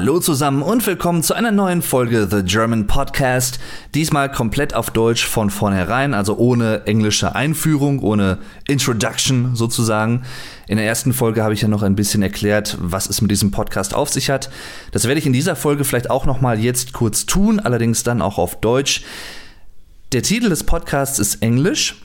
Hallo zusammen und willkommen zu einer neuen Folge The German Podcast. Diesmal komplett auf Deutsch von vornherein, also ohne englische Einführung, ohne Introduction sozusagen. In der ersten Folge habe ich ja noch ein bisschen erklärt, was es mit diesem Podcast auf sich hat. Das werde ich in dieser Folge vielleicht auch noch mal jetzt kurz tun, allerdings dann auch auf Deutsch. Der Titel des Podcasts ist Englisch.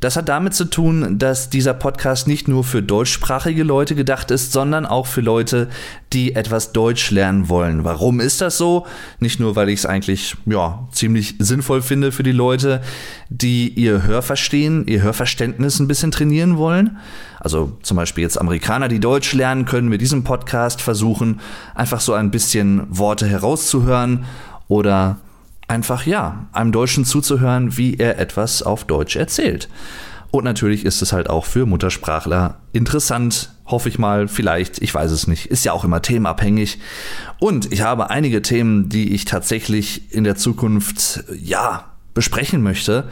Das hat damit zu tun, dass dieser Podcast nicht nur für deutschsprachige Leute gedacht ist, sondern auch für Leute, die etwas Deutsch lernen wollen. Warum ist das so? Nicht nur, weil ich es eigentlich ja, ziemlich sinnvoll finde für die Leute, die ihr Hörverstehen, ihr Hörverständnis ein bisschen trainieren wollen. Also zum Beispiel jetzt Amerikaner, die Deutsch lernen, können mit diesem Podcast versuchen, einfach so ein bisschen Worte herauszuhören oder einfach ja, einem Deutschen zuzuhören, wie er etwas auf Deutsch erzählt. Und natürlich ist es halt auch für Muttersprachler interessant, hoffe ich mal, vielleicht, ich weiß es nicht, ist ja auch immer themenabhängig. Und ich habe einige Themen, die ich tatsächlich in der Zukunft, ja, besprechen möchte.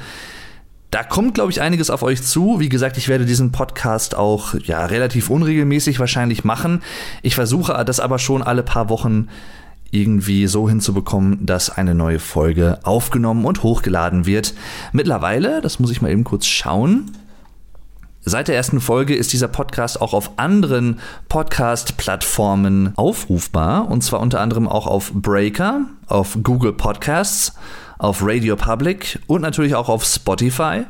Da kommt, glaube ich, einiges auf euch zu. Wie gesagt, ich werde diesen Podcast auch ja relativ unregelmäßig wahrscheinlich machen. Ich versuche das aber schon alle paar Wochen irgendwie so hinzubekommen, dass eine neue Folge aufgenommen und hochgeladen wird. Mittlerweile, das muss ich mal eben kurz schauen, Seit der ersten Folge ist dieser Podcast auch auf anderen Podcast-Plattformen aufrufbar. Und zwar unter anderem auch auf Breaker, auf Google Podcasts, auf Radio Public und natürlich auch auf Spotify.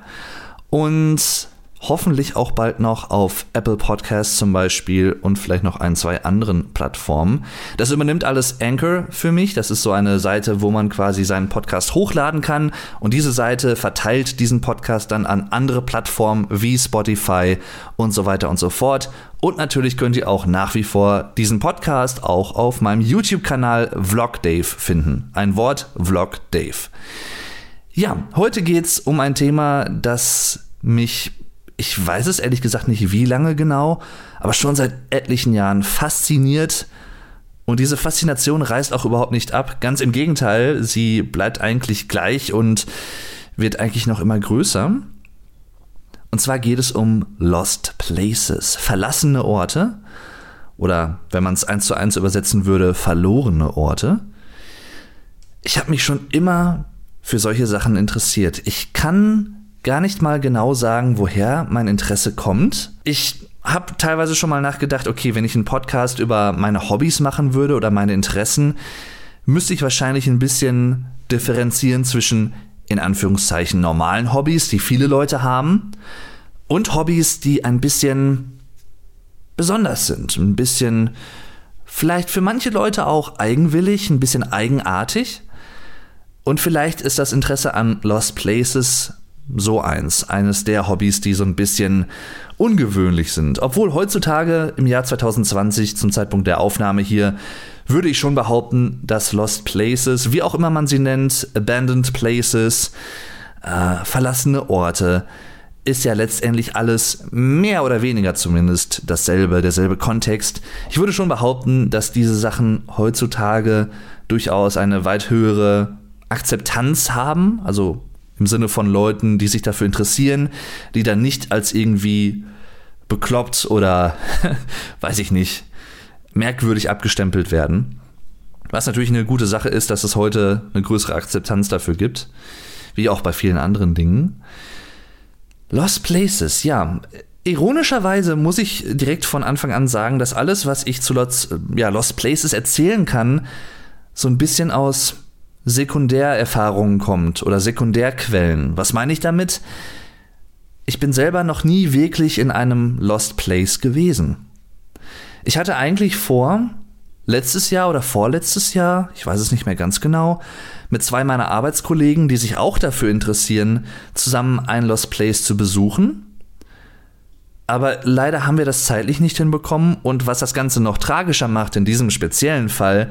Und hoffentlich auch bald noch auf Apple Podcasts zum Beispiel und vielleicht noch ein, zwei anderen Plattformen. Das übernimmt alles Anchor für mich. Das ist so eine Seite, wo man quasi seinen Podcast hochladen kann und diese Seite verteilt diesen Podcast dann an andere Plattformen wie Spotify und so weiter und so fort. Und natürlich könnt ihr auch nach wie vor diesen Podcast auch auf meinem YouTube-Kanal Vlog Dave finden. Ein Wort Vlog Dave. Ja, heute geht es um ein Thema, das mich ich weiß es ehrlich gesagt nicht wie lange genau, aber schon seit etlichen Jahren fasziniert. Und diese Faszination reißt auch überhaupt nicht ab. Ganz im Gegenteil, sie bleibt eigentlich gleich und wird eigentlich noch immer größer. Und zwar geht es um Lost Places, verlassene Orte. Oder wenn man es eins zu eins übersetzen würde, verlorene Orte. Ich habe mich schon immer für solche Sachen interessiert. Ich kann gar nicht mal genau sagen, woher mein Interesse kommt. Ich habe teilweise schon mal nachgedacht, okay, wenn ich einen Podcast über meine Hobbys machen würde oder meine Interessen, müsste ich wahrscheinlich ein bisschen differenzieren zwischen in Anführungszeichen normalen Hobbys, die viele Leute haben, und Hobbys, die ein bisschen besonders sind, ein bisschen vielleicht für manche Leute auch eigenwillig, ein bisschen eigenartig. Und vielleicht ist das Interesse an Lost Places so eins. Eines der Hobbys, die so ein bisschen ungewöhnlich sind. Obwohl heutzutage im Jahr 2020 zum Zeitpunkt der Aufnahme hier würde ich schon behaupten, dass Lost Places, wie auch immer man sie nennt, Abandoned Places, äh, verlassene Orte, ist ja letztendlich alles mehr oder weniger zumindest dasselbe, derselbe Kontext. Ich würde schon behaupten, dass diese Sachen heutzutage durchaus eine weit höhere Akzeptanz haben, also im Sinne von Leuten, die sich dafür interessieren, die dann nicht als irgendwie bekloppt oder, weiß ich nicht, merkwürdig abgestempelt werden. Was natürlich eine gute Sache ist, dass es heute eine größere Akzeptanz dafür gibt, wie auch bei vielen anderen Dingen. Lost Places, ja. Ironischerweise muss ich direkt von Anfang an sagen, dass alles, was ich zu Lost, ja, Lost Places erzählen kann, so ein bisschen aus Sekundärerfahrungen kommt oder Sekundärquellen. Was meine ich damit? Ich bin selber noch nie wirklich in einem Lost Place gewesen. Ich hatte eigentlich vor, letztes Jahr oder vorletztes Jahr, ich weiß es nicht mehr ganz genau, mit zwei meiner Arbeitskollegen, die sich auch dafür interessieren, zusammen ein Lost Place zu besuchen. Aber leider haben wir das zeitlich nicht hinbekommen und was das Ganze noch tragischer macht in diesem speziellen Fall,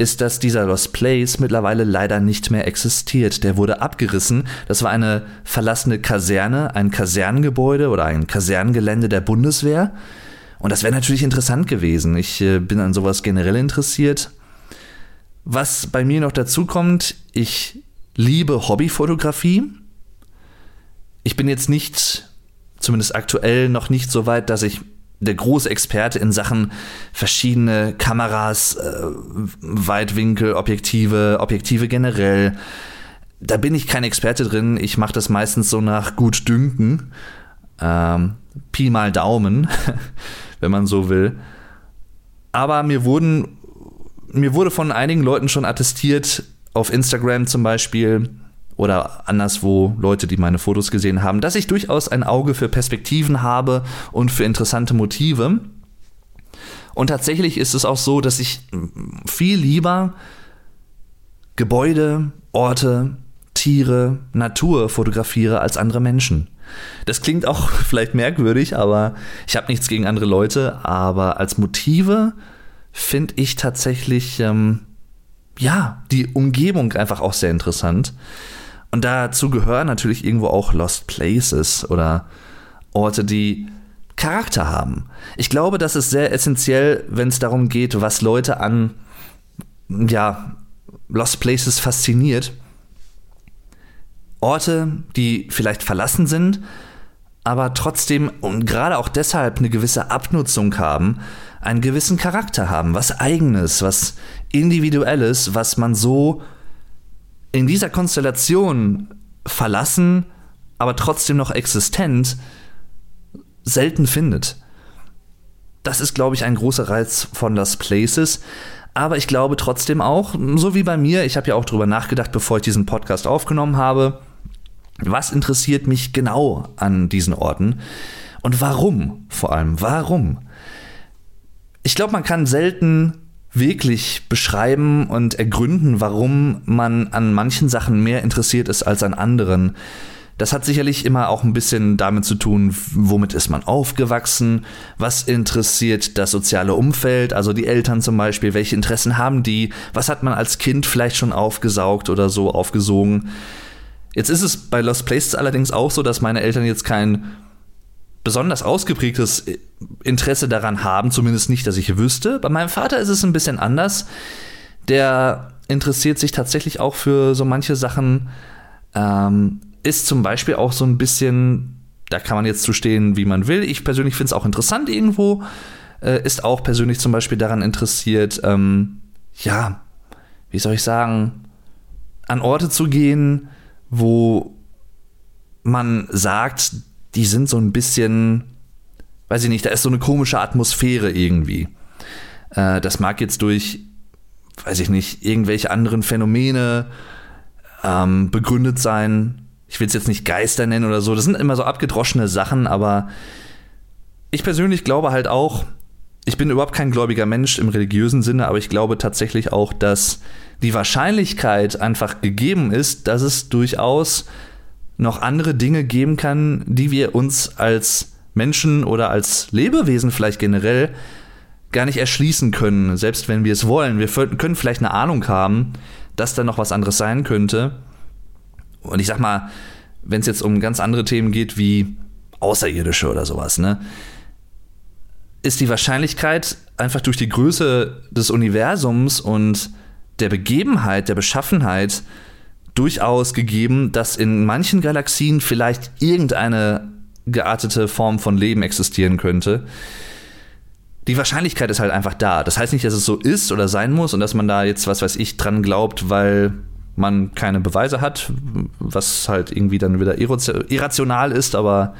ist, dass dieser Lost Place mittlerweile leider nicht mehr existiert. Der wurde abgerissen. Das war eine verlassene Kaserne, ein Kasernengebäude oder ein Kasernengelände der Bundeswehr. Und das wäre natürlich interessant gewesen. Ich äh, bin an sowas generell interessiert. Was bei mir noch dazu kommt, ich liebe Hobbyfotografie. Ich bin jetzt nicht, zumindest aktuell, noch nicht so weit, dass ich der große Experte in Sachen verschiedene Kameras, äh, Weitwinkel, Objektive, Objektive generell. Da bin ich kein Experte drin. Ich mache das meistens so nach gut dünken. Ähm, Pi mal Daumen, wenn man so will. Aber mir wurden, mir wurde von einigen Leuten schon attestiert, auf Instagram zum Beispiel, oder anderswo Leute, die meine Fotos gesehen haben, dass ich durchaus ein Auge für Perspektiven habe und für interessante Motive. Und tatsächlich ist es auch so, dass ich viel lieber Gebäude, Orte, Tiere, Natur fotografiere als andere Menschen. Das klingt auch vielleicht merkwürdig, aber ich habe nichts gegen andere Leute, aber als Motive finde ich tatsächlich ähm, ja die Umgebung einfach auch sehr interessant. Und dazu gehören natürlich irgendwo auch Lost Places oder Orte, die Charakter haben. Ich glaube, das ist sehr essentiell, wenn es darum geht, was Leute an ja, Lost Places fasziniert. Orte, die vielleicht verlassen sind, aber trotzdem und gerade auch deshalb eine gewisse Abnutzung haben, einen gewissen Charakter haben, was eigenes, was individuelles, was man so in dieser Konstellation verlassen, aber trotzdem noch existent, selten findet. Das ist, glaube ich, ein großer Reiz von Lost Places. Aber ich glaube trotzdem auch, so wie bei mir, ich habe ja auch drüber nachgedacht, bevor ich diesen Podcast aufgenommen habe, was interessiert mich genau an diesen Orten und warum vor allem, warum? Ich glaube, man kann selten wirklich beschreiben und ergründen, warum man an manchen Sachen mehr interessiert ist als an anderen. Das hat sicherlich immer auch ein bisschen damit zu tun, womit ist man aufgewachsen, was interessiert das soziale Umfeld, also die Eltern zum Beispiel, welche Interessen haben die, was hat man als Kind vielleicht schon aufgesaugt oder so aufgesogen. Jetzt ist es bei Lost Places allerdings auch so, dass meine Eltern jetzt kein besonders ausgeprägtes Interesse daran haben, zumindest nicht, dass ich wüsste. Bei meinem Vater ist es ein bisschen anders. Der interessiert sich tatsächlich auch für so manche Sachen. Ähm, ist zum Beispiel auch so ein bisschen, da kann man jetzt zustehen, wie man will. Ich persönlich finde es auch interessant irgendwo. Äh, ist auch persönlich zum Beispiel daran interessiert, ähm, ja, wie soll ich sagen, an Orte zu gehen, wo man sagt, die sind so ein bisschen, weiß ich nicht, da ist so eine komische Atmosphäre irgendwie. Äh, das mag jetzt durch, weiß ich nicht, irgendwelche anderen Phänomene ähm, begründet sein. Ich will es jetzt nicht Geister nennen oder so. Das sind immer so abgedroschene Sachen, aber ich persönlich glaube halt auch, ich bin überhaupt kein gläubiger Mensch im religiösen Sinne, aber ich glaube tatsächlich auch, dass die Wahrscheinlichkeit einfach gegeben ist, dass es durchaus noch andere Dinge geben kann, die wir uns als Menschen oder als Lebewesen vielleicht generell gar nicht erschließen können, selbst wenn wir es wollen. Wir können vielleicht eine Ahnung haben, dass da noch was anderes sein könnte. Und ich sag mal, wenn es jetzt um ganz andere Themen geht wie Außerirdische oder sowas, ne, ist die Wahrscheinlichkeit einfach durch die Größe des Universums und der Begebenheit, der Beschaffenheit durchaus gegeben, dass in manchen Galaxien vielleicht irgendeine geartete Form von Leben existieren könnte. Die Wahrscheinlichkeit ist halt einfach da. Das heißt nicht, dass es so ist oder sein muss und dass man da jetzt, was weiß ich, dran glaubt, weil man keine Beweise hat, was halt irgendwie dann wieder irrational ist, aber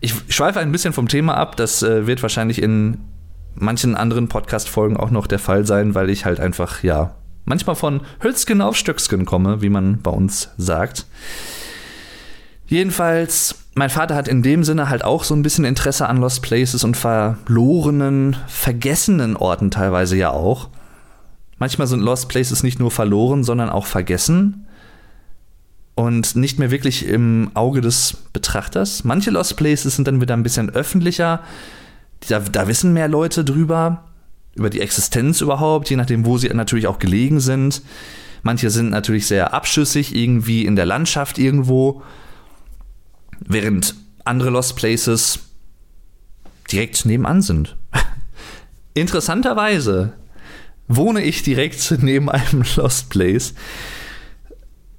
ich schweife ein bisschen vom Thema ab. Das äh, wird wahrscheinlich in manchen anderen Podcast-Folgen auch noch der Fall sein, weil ich halt einfach, ja, manchmal von Hölzgen auf Stöcksken komme, wie man bei uns sagt. Jedenfalls, mein Vater hat in dem Sinne halt auch so ein bisschen Interesse an Lost Places und verlorenen, vergessenen Orten teilweise ja auch. Manchmal sind Lost Places nicht nur verloren, sondern auch vergessen und nicht mehr wirklich im Auge des Betrachters. Manche Lost Places sind dann wieder ein bisschen öffentlicher. Da, da wissen mehr Leute drüber über die Existenz überhaupt, je nachdem, wo sie natürlich auch gelegen sind. Manche sind natürlich sehr abschüssig, irgendwie in der Landschaft irgendwo, während andere Lost Places direkt nebenan sind. Interessanterweise wohne ich direkt neben einem Lost Place.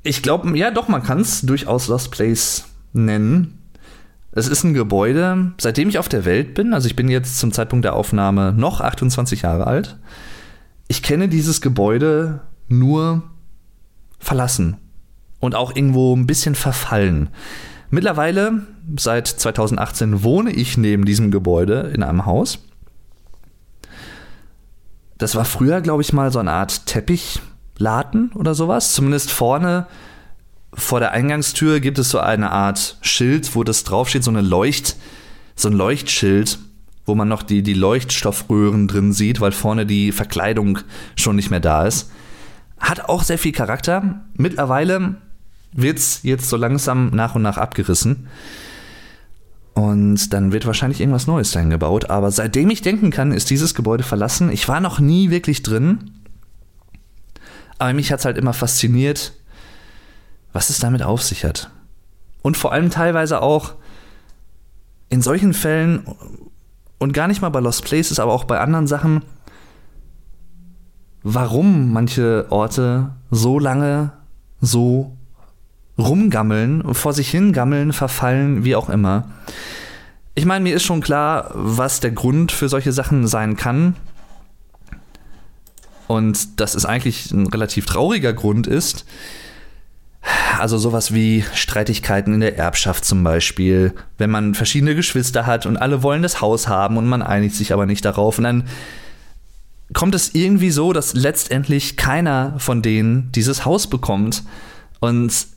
Ich glaube, ja, doch, man kann es durchaus Lost Place nennen. Es ist ein Gebäude, seitdem ich auf der Welt bin, also ich bin jetzt zum Zeitpunkt der Aufnahme noch 28 Jahre alt. Ich kenne dieses Gebäude nur verlassen und auch irgendwo ein bisschen verfallen. Mittlerweile, seit 2018, wohne ich neben diesem Gebäude in einem Haus. Das war früher, glaube ich, mal so eine Art Teppichladen oder sowas. Zumindest vorne vor der Eingangstür gibt es so eine Art Schild, wo das draufsteht, so eine Leucht, so ein Leuchtschild, wo man noch die, die Leuchtstoffröhren drin sieht, weil vorne die Verkleidung schon nicht mehr da ist. Hat auch sehr viel Charakter. Mittlerweile wird es jetzt so langsam nach und nach abgerissen. Und dann wird wahrscheinlich irgendwas Neues dahin gebaut. Aber seitdem ich denken kann, ist dieses Gebäude verlassen. Ich war noch nie wirklich drin. Aber mich hat es halt immer fasziniert, was es damit auf sich hat. Und vor allem teilweise auch in solchen Fällen und gar nicht mal bei Lost Places, aber auch bei anderen Sachen, warum manche Orte so lange so rumgammeln, vor sich hingammeln, verfallen, wie auch immer. Ich meine, mir ist schon klar, was der Grund für solche Sachen sein kann. Und dass es eigentlich ein relativ trauriger Grund ist. Also sowas wie Streitigkeiten in der Erbschaft zum Beispiel, wenn man verschiedene Geschwister hat und alle wollen das Haus haben und man einigt sich aber nicht darauf. Und dann kommt es irgendwie so, dass letztendlich keiner von denen dieses Haus bekommt. Und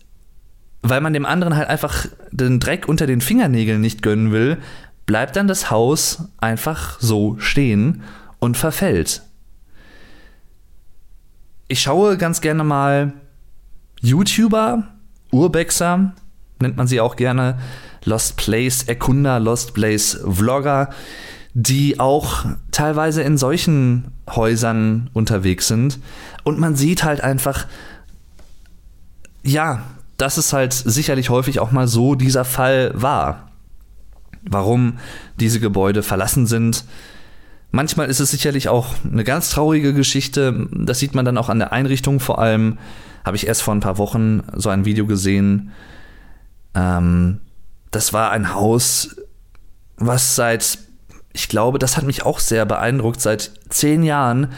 weil man dem anderen halt einfach den Dreck unter den Fingernägeln nicht gönnen will, bleibt dann das Haus einfach so stehen und verfällt. Ich schaue ganz gerne mal YouTuber, Urbexer, nennt man sie auch gerne, Lost Place Erkunder, Lost Place Vlogger, die auch teilweise in solchen Häusern unterwegs sind. Und man sieht halt einfach, ja, dass es halt sicherlich häufig auch mal so dieser Fall war. Warum diese Gebäude verlassen sind. Manchmal ist es sicherlich auch eine ganz traurige Geschichte. Das sieht man dann auch an der Einrichtung vor allem habe ich erst vor ein paar Wochen so ein Video gesehen. Ähm, das war ein Haus, was seit, ich glaube, das hat mich auch sehr beeindruckt, seit zehn Jahren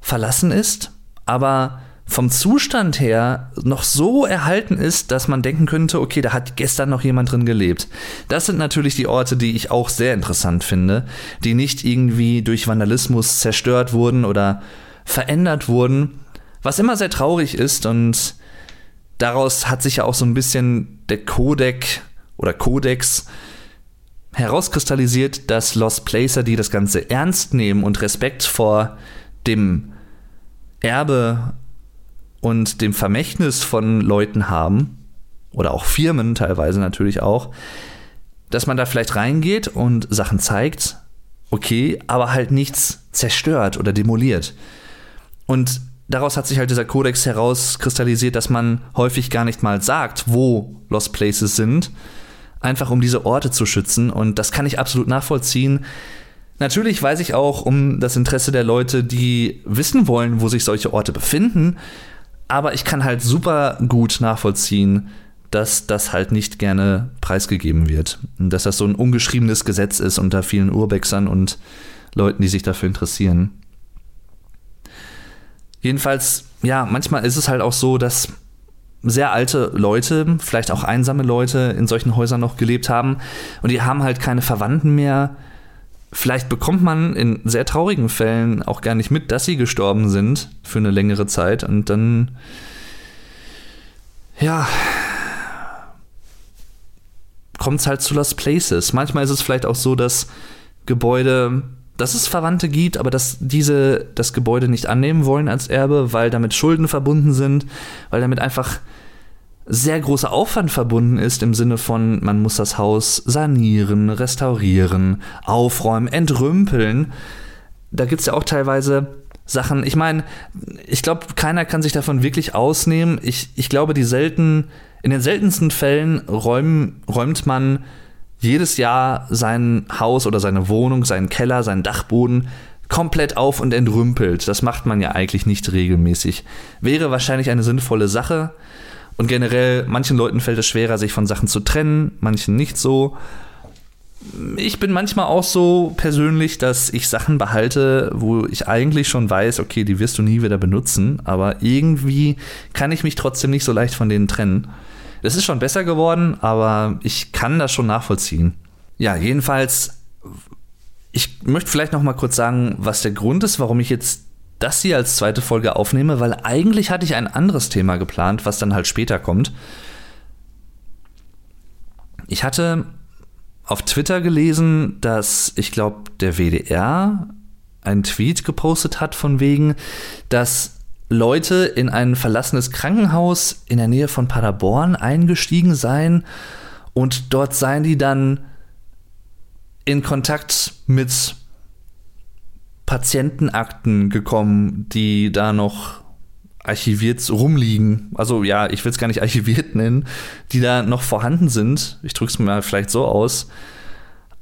verlassen ist, aber vom Zustand her noch so erhalten ist, dass man denken könnte, okay, da hat gestern noch jemand drin gelebt. Das sind natürlich die Orte, die ich auch sehr interessant finde, die nicht irgendwie durch Vandalismus zerstört wurden oder verändert wurden, was immer sehr traurig ist und daraus hat sich ja auch so ein bisschen der Codec oder Codex herauskristallisiert, dass Lost Placer, die das Ganze ernst nehmen und Respekt vor dem Erbe und dem Vermächtnis von Leuten haben, oder auch Firmen teilweise natürlich auch, dass man da vielleicht reingeht und Sachen zeigt, okay, aber halt nichts zerstört oder demoliert. Und daraus hat sich halt dieser Kodex herauskristallisiert, dass man häufig gar nicht mal sagt, wo Lost Places sind, einfach um diese Orte zu schützen. Und das kann ich absolut nachvollziehen. Natürlich weiß ich auch um das Interesse der Leute, die wissen wollen, wo sich solche Orte befinden. Aber ich kann halt super gut nachvollziehen, dass das halt nicht gerne preisgegeben wird. Dass das so ein ungeschriebenes Gesetz ist unter vielen Urbexern und Leuten, die sich dafür interessieren. Jedenfalls, ja, manchmal ist es halt auch so, dass sehr alte Leute, vielleicht auch einsame Leute in solchen Häusern noch gelebt haben und die haben halt keine Verwandten mehr. Vielleicht bekommt man in sehr traurigen Fällen auch gar nicht mit, dass sie gestorben sind für eine längere Zeit und dann, ja, kommt es halt zu Lost Places. Manchmal ist es vielleicht auch so, dass Gebäude dass es Verwandte gibt, aber dass diese das Gebäude nicht annehmen wollen als Erbe, weil damit Schulden verbunden sind, weil damit einfach sehr großer Aufwand verbunden ist im Sinne von, man muss das Haus sanieren, restaurieren, aufräumen, entrümpeln. Da gibt es ja auch teilweise Sachen, ich meine, ich glaube, keiner kann sich davon wirklich ausnehmen. Ich, ich glaube, die selten, in den seltensten Fällen räum, räumt man jedes Jahr sein Haus oder seine Wohnung, seinen Keller, seinen Dachboden komplett auf und entrümpelt. Das macht man ja eigentlich nicht regelmäßig. Wäre wahrscheinlich eine sinnvolle Sache. Und generell, manchen Leuten fällt es schwerer, sich von Sachen zu trennen, manchen nicht so. Ich bin manchmal auch so persönlich, dass ich Sachen behalte, wo ich eigentlich schon weiß, okay, die wirst du nie wieder benutzen, aber irgendwie kann ich mich trotzdem nicht so leicht von denen trennen. Es ist schon besser geworden, aber ich kann das schon nachvollziehen. Ja, jedenfalls, ich möchte vielleicht noch mal kurz sagen, was der Grund ist, warum ich jetzt das hier als zweite Folge aufnehme, weil eigentlich hatte ich ein anderes Thema geplant, was dann halt später kommt. Ich hatte auf Twitter gelesen, dass ich glaube, der WDR einen Tweet gepostet hat von wegen, dass Leute in ein verlassenes Krankenhaus in der Nähe von Paderborn eingestiegen seien und dort seien die dann in Kontakt mit Patientenakten gekommen, die da noch archiviert rumliegen. Also ja, ich will es gar nicht archiviert nennen, die da noch vorhanden sind. Ich drücke es mal vielleicht so aus.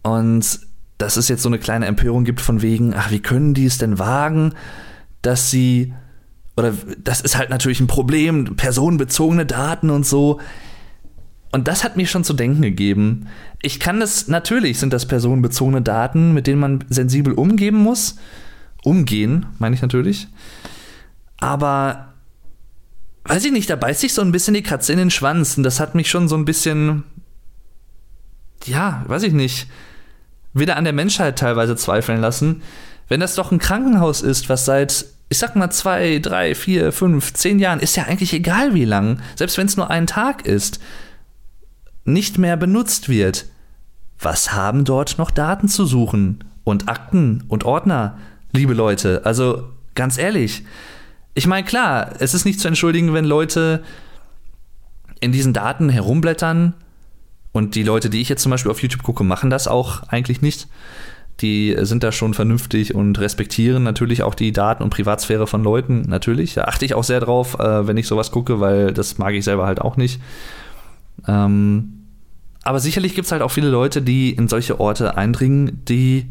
Und dass es jetzt so eine kleine Empörung gibt von wegen, ach, wie können die es denn wagen, dass sie, oder das ist halt natürlich ein Problem, personenbezogene Daten und so. Und das hat mir schon zu denken gegeben. Ich kann das, natürlich sind das personenbezogene Daten, mit denen man sensibel umgehen muss. Umgehen, meine ich natürlich. Aber, weiß ich nicht, da beißt sich so ein bisschen die Katze in den Schwanz. Und das hat mich schon so ein bisschen, ja, weiß ich nicht, wieder an der Menschheit teilweise zweifeln lassen. Wenn das doch ein Krankenhaus ist, was seit ich sag mal zwei, drei, vier, fünf, zehn Jahren, ist ja eigentlich egal wie lang, selbst wenn es nur ein Tag ist, nicht mehr benutzt wird, was haben dort noch Daten zu suchen? Und Akten und Ordner, liebe Leute. Also ganz ehrlich, ich meine, klar, es ist nicht zu entschuldigen, wenn Leute in diesen Daten herumblättern. Und die Leute, die ich jetzt zum Beispiel auf YouTube gucke, machen das auch eigentlich nicht. Die sind da schon vernünftig und respektieren natürlich auch die Daten und Privatsphäre von Leuten. Natürlich. Da achte ich auch sehr drauf, äh, wenn ich sowas gucke, weil das mag ich selber halt auch nicht. Ähm, aber sicherlich gibt es halt auch viele Leute, die in solche Orte eindringen, die,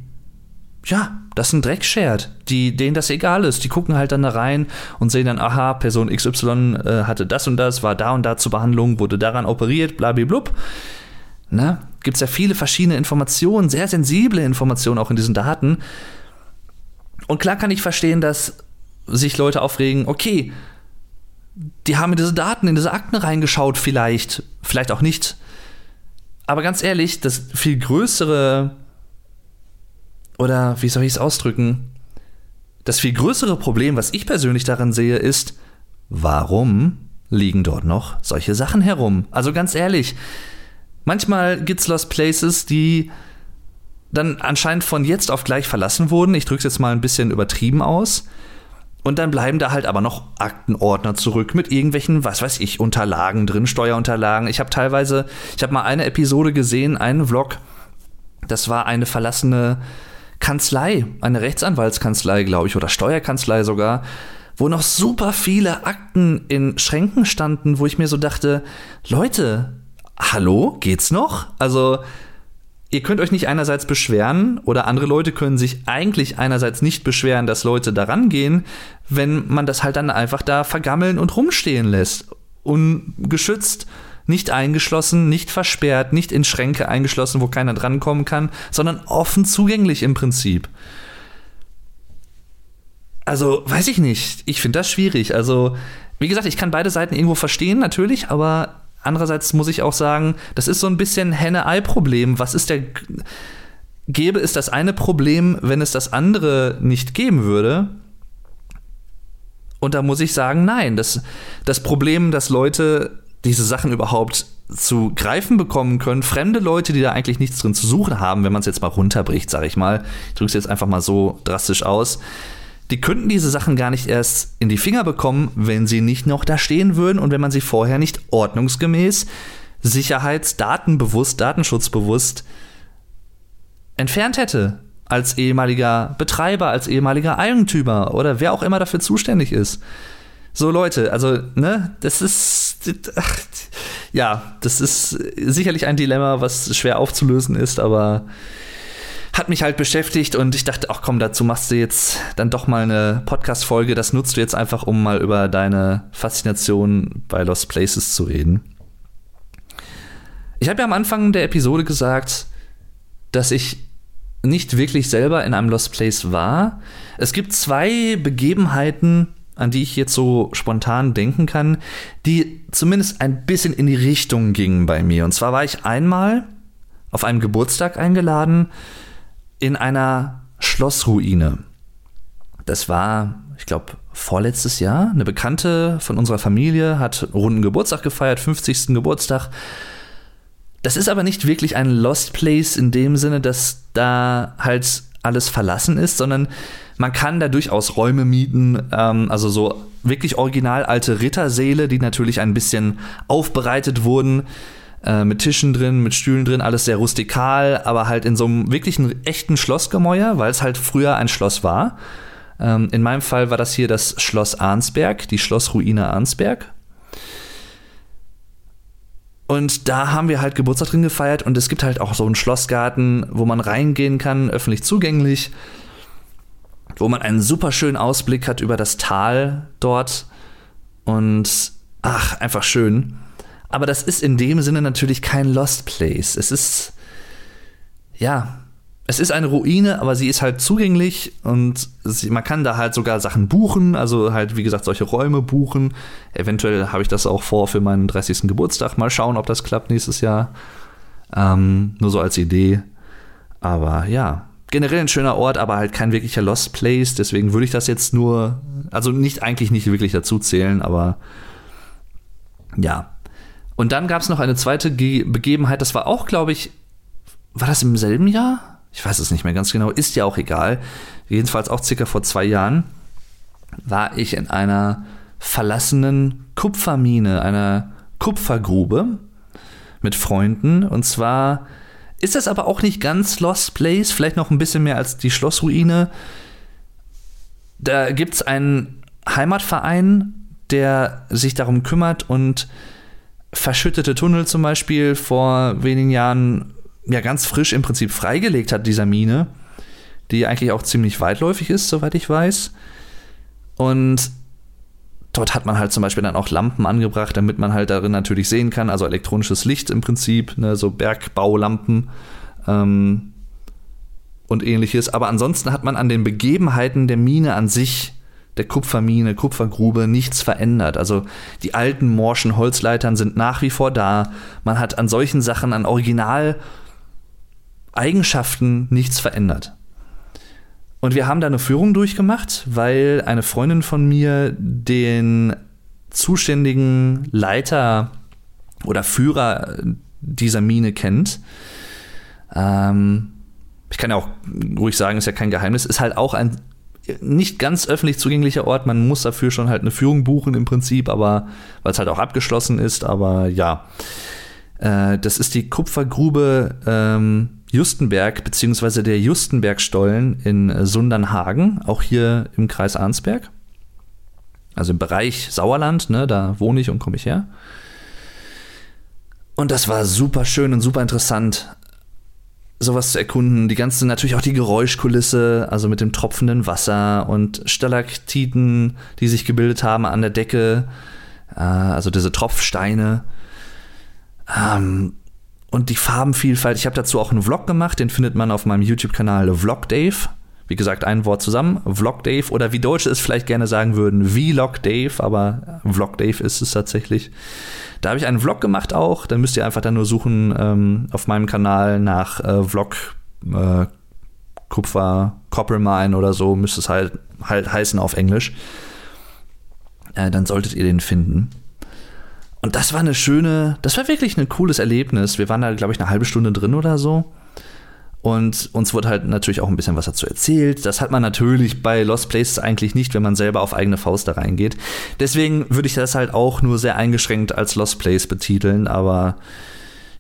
ja, das ein Dreck schert, die, denen das egal ist. Die gucken halt dann da rein und sehen dann, aha, Person XY äh, hatte das und das, war da und da zur Behandlung, wurde daran operiert, blablablub. Ne? Gibt es ja viele verschiedene Informationen, sehr sensible Informationen auch in diesen Daten. Und klar kann ich verstehen, dass sich Leute aufregen, okay, die haben in diese Daten, in diese Akten reingeschaut, vielleicht, vielleicht auch nicht aber ganz ehrlich, das viel größere, oder wie soll ich es ausdrücken? Das viel größere Problem, was ich persönlich daran sehe, ist, warum liegen dort noch solche Sachen herum? Also ganz ehrlich, manchmal gibt es Lost Places, die dann anscheinend von jetzt auf gleich verlassen wurden. Ich drücke es jetzt mal ein bisschen übertrieben aus. Und dann bleiben da halt aber noch Aktenordner zurück mit irgendwelchen, was weiß ich, Unterlagen drin, Steuerunterlagen. Ich habe teilweise, ich habe mal eine Episode gesehen, einen Vlog, das war eine verlassene Kanzlei, eine Rechtsanwaltskanzlei, glaube ich, oder Steuerkanzlei sogar, wo noch super viele Akten in Schränken standen, wo ich mir so dachte, Leute, hallo, geht's noch? Also, ihr könnt euch nicht einerseits beschweren oder andere Leute können sich eigentlich einerseits nicht beschweren, dass Leute daran gehen, wenn man das halt dann einfach da vergammeln und rumstehen lässt. Ungeschützt, nicht eingeschlossen, nicht versperrt, nicht in Schränke eingeschlossen, wo keiner drankommen kann, sondern offen zugänglich im Prinzip. Also, weiß ich nicht. Ich finde das schwierig. Also, wie gesagt, ich kann beide Seiten irgendwo verstehen, natürlich, aber Andererseits muss ich auch sagen, das ist so ein bisschen Henne-Ei-Problem. Was ist der. Gäbe es das eine Problem, wenn es das andere nicht geben würde? Und da muss ich sagen, nein. Das, das Problem, dass Leute diese Sachen überhaupt zu greifen bekommen können, fremde Leute, die da eigentlich nichts drin zu suchen haben, wenn man es jetzt mal runterbricht, sage ich mal. Ich drücke es jetzt einfach mal so drastisch aus die könnten diese Sachen gar nicht erst in die Finger bekommen, wenn sie nicht noch da stehen würden und wenn man sie vorher nicht ordnungsgemäß, sicherheitsdatenbewusst, datenschutzbewusst entfernt hätte. Als ehemaliger Betreiber, als ehemaliger Eigentümer oder wer auch immer dafür zuständig ist. So Leute, also, ne, das ist, ja, das ist sicherlich ein Dilemma, was schwer aufzulösen ist, aber hat mich halt beschäftigt und ich dachte, ach komm, dazu machst du jetzt dann doch mal eine Podcast-Folge. Das nutzt du jetzt einfach, um mal über deine Faszination bei Lost Places zu reden. Ich habe ja am Anfang der Episode gesagt, dass ich nicht wirklich selber in einem Lost Place war. Es gibt zwei Begebenheiten, an die ich jetzt so spontan denken kann, die zumindest ein bisschen in die Richtung gingen bei mir. Und zwar war ich einmal auf einem Geburtstag eingeladen in einer Schlossruine. Das war, ich glaube, vorletztes Jahr. Eine Bekannte von unserer Familie hat runden Geburtstag gefeiert, 50. Geburtstag. Das ist aber nicht wirklich ein Lost Place in dem Sinne, dass da halt alles verlassen ist, sondern man kann da durchaus Räume mieten, ähm, also so wirklich original alte Rittersäle, die natürlich ein bisschen aufbereitet wurden äh, mit Tischen drin, mit Stühlen drin, alles sehr rustikal, aber halt in so einem wirklichen echten Schlossgemäuer, weil es halt früher ein Schloss war. Ähm, in meinem Fall war das hier das Schloss Arnsberg, die Schlossruine Arnsberg. Und da haben wir halt Geburtstag drin gefeiert und es gibt halt auch so einen Schlossgarten, wo man reingehen kann, öffentlich zugänglich, wo man einen super schönen Ausblick hat über das Tal dort und ach, einfach schön. Aber das ist in dem Sinne natürlich kein Lost Place. Es ist, ja, es ist eine Ruine, aber sie ist halt zugänglich und sie, man kann da halt sogar Sachen buchen, also halt, wie gesagt, solche Räume buchen. Eventuell habe ich das auch vor für meinen 30. Geburtstag. Mal schauen, ob das klappt nächstes Jahr. Ähm, nur so als Idee. Aber ja, generell ein schöner Ort, aber halt kein wirklicher Lost Place. Deswegen würde ich das jetzt nur, also nicht eigentlich nicht wirklich dazu zählen, aber ja, und dann gab es noch eine zweite Ge Begebenheit, das war auch, glaube ich, war das im selben Jahr? Ich weiß es nicht mehr ganz genau, ist ja auch egal. Jedenfalls auch circa vor zwei Jahren war ich in einer verlassenen Kupfermine, einer Kupfergrube mit Freunden. Und zwar ist das aber auch nicht ganz Lost Place, vielleicht noch ein bisschen mehr als die Schlossruine. Da gibt es einen Heimatverein, der sich darum kümmert und verschüttete Tunnel zum Beispiel vor wenigen Jahren ja ganz frisch im Prinzip freigelegt hat, dieser Mine, die eigentlich auch ziemlich weitläufig ist, soweit ich weiß. Und dort hat man halt zum Beispiel dann auch Lampen angebracht, damit man halt darin natürlich sehen kann, also elektronisches Licht im Prinzip, ne, so Bergbaulampen ähm, und ähnliches. Aber ansonsten hat man an den Begebenheiten der Mine an sich der Kupfermine, Kupfergrube nichts verändert. Also die alten morschen Holzleitern sind nach wie vor da. Man hat an solchen Sachen, an Original-Eigenschaften nichts verändert. Und wir haben da eine Führung durchgemacht, weil eine Freundin von mir den zuständigen Leiter oder Führer dieser Mine kennt. Ähm, ich kann ja auch ruhig sagen, ist ja kein Geheimnis, ist halt auch ein nicht ganz öffentlich zugänglicher Ort. Man muss dafür schon halt eine Führung buchen im Prinzip, aber weil es halt auch abgeschlossen ist. Aber ja, äh, das ist die Kupfergrube ähm, Justenberg beziehungsweise der Justenbergstollen in Sundernhagen, auch hier im Kreis Arnsberg. Also im Bereich Sauerland, ne, da wohne ich und komme ich her. Und das war super schön und super interessant sowas zu erkunden. Die ganze, natürlich auch die Geräuschkulisse, also mit dem tropfenden Wasser und Stalaktiten, die sich gebildet haben an der Decke, äh, also diese Tropfsteine. Ähm, und die Farbenvielfalt. Ich habe dazu auch einen Vlog gemacht, den findet man auf meinem YouTube-Kanal Vlog Dave. Wie gesagt, ein Wort zusammen, Vlog Dave. Oder wie Deutsche es vielleicht gerne sagen würden, Vlog Dave, aber Vlog Dave ist es tatsächlich. Da habe ich einen Vlog gemacht auch. Dann müsst ihr einfach dann nur suchen ähm, auf meinem Kanal nach äh, Vlog äh, Kupfer, Copper Mine oder so, müsste es halt, halt heißen auf Englisch. Äh, dann solltet ihr den finden. Und das war eine schöne, das war wirklich ein cooles Erlebnis. Wir waren da, glaube ich, eine halbe Stunde drin oder so. Und uns wurde halt natürlich auch ein bisschen was dazu erzählt. Das hat man natürlich bei Lost Places eigentlich nicht, wenn man selber auf eigene Faust da reingeht. Deswegen würde ich das halt auch nur sehr eingeschränkt als Lost Place betiteln. Aber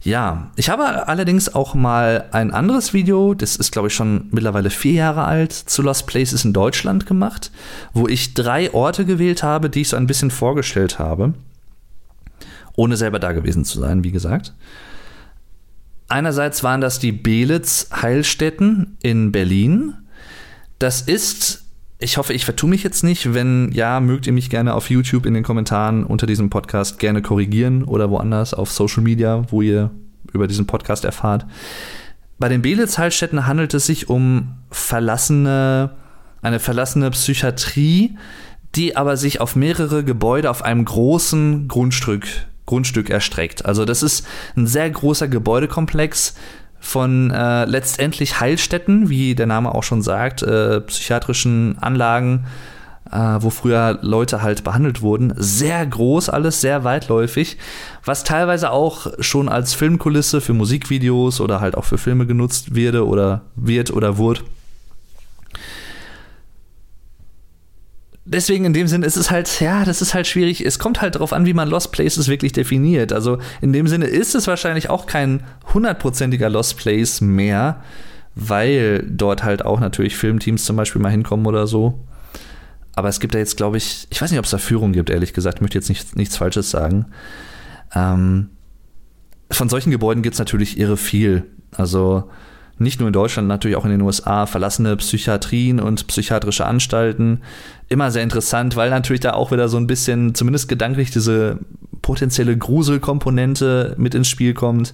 ja, ich habe allerdings auch mal ein anderes Video, das ist glaube ich schon mittlerweile vier Jahre alt, zu Lost Places in Deutschland gemacht, wo ich drei Orte gewählt habe, die ich so ein bisschen vorgestellt habe. Ohne selber da gewesen zu sein, wie gesagt. Einerseits waren das die Belitz Heilstätten in Berlin. Das ist ich hoffe, ich vertue mich jetzt nicht. Wenn ja, mögt ihr mich gerne auf YouTube in den Kommentaren unter diesem Podcast gerne korrigieren oder woanders auf Social Media, wo ihr über diesen Podcast erfahrt. Bei den Belitz-Heilstätten handelt es sich um verlassene, eine verlassene Psychiatrie, die aber sich auf mehrere Gebäude auf einem großen Grundstück, Grundstück erstreckt. Also das ist ein sehr großer Gebäudekomplex von äh, letztendlich Heilstätten, wie der Name auch schon sagt, äh, psychiatrischen Anlagen, äh, wo früher Leute halt behandelt wurden. Sehr groß alles, sehr weitläufig, was teilweise auch schon als Filmkulisse für Musikvideos oder halt auch für Filme genutzt werde oder wird oder wurde. Deswegen in dem Sinne ist es halt, ja, das ist halt schwierig. Es kommt halt darauf an, wie man Lost Places wirklich definiert. Also in dem Sinne ist es wahrscheinlich auch kein hundertprozentiger Lost Place mehr, weil dort halt auch natürlich Filmteams zum Beispiel mal hinkommen oder so. Aber es gibt da jetzt, glaube ich, ich weiß nicht, ob es da Führung gibt, ehrlich gesagt. Ich möchte jetzt nicht, nichts Falsches sagen. Ähm, von solchen Gebäuden gibt es natürlich irre viel. Also nicht nur in Deutschland, natürlich auch in den USA, verlassene Psychiatrien und psychiatrische Anstalten. Immer sehr interessant, weil natürlich da auch wieder so ein bisschen, zumindest gedanklich, diese potenzielle Gruselkomponente mit ins Spiel kommt.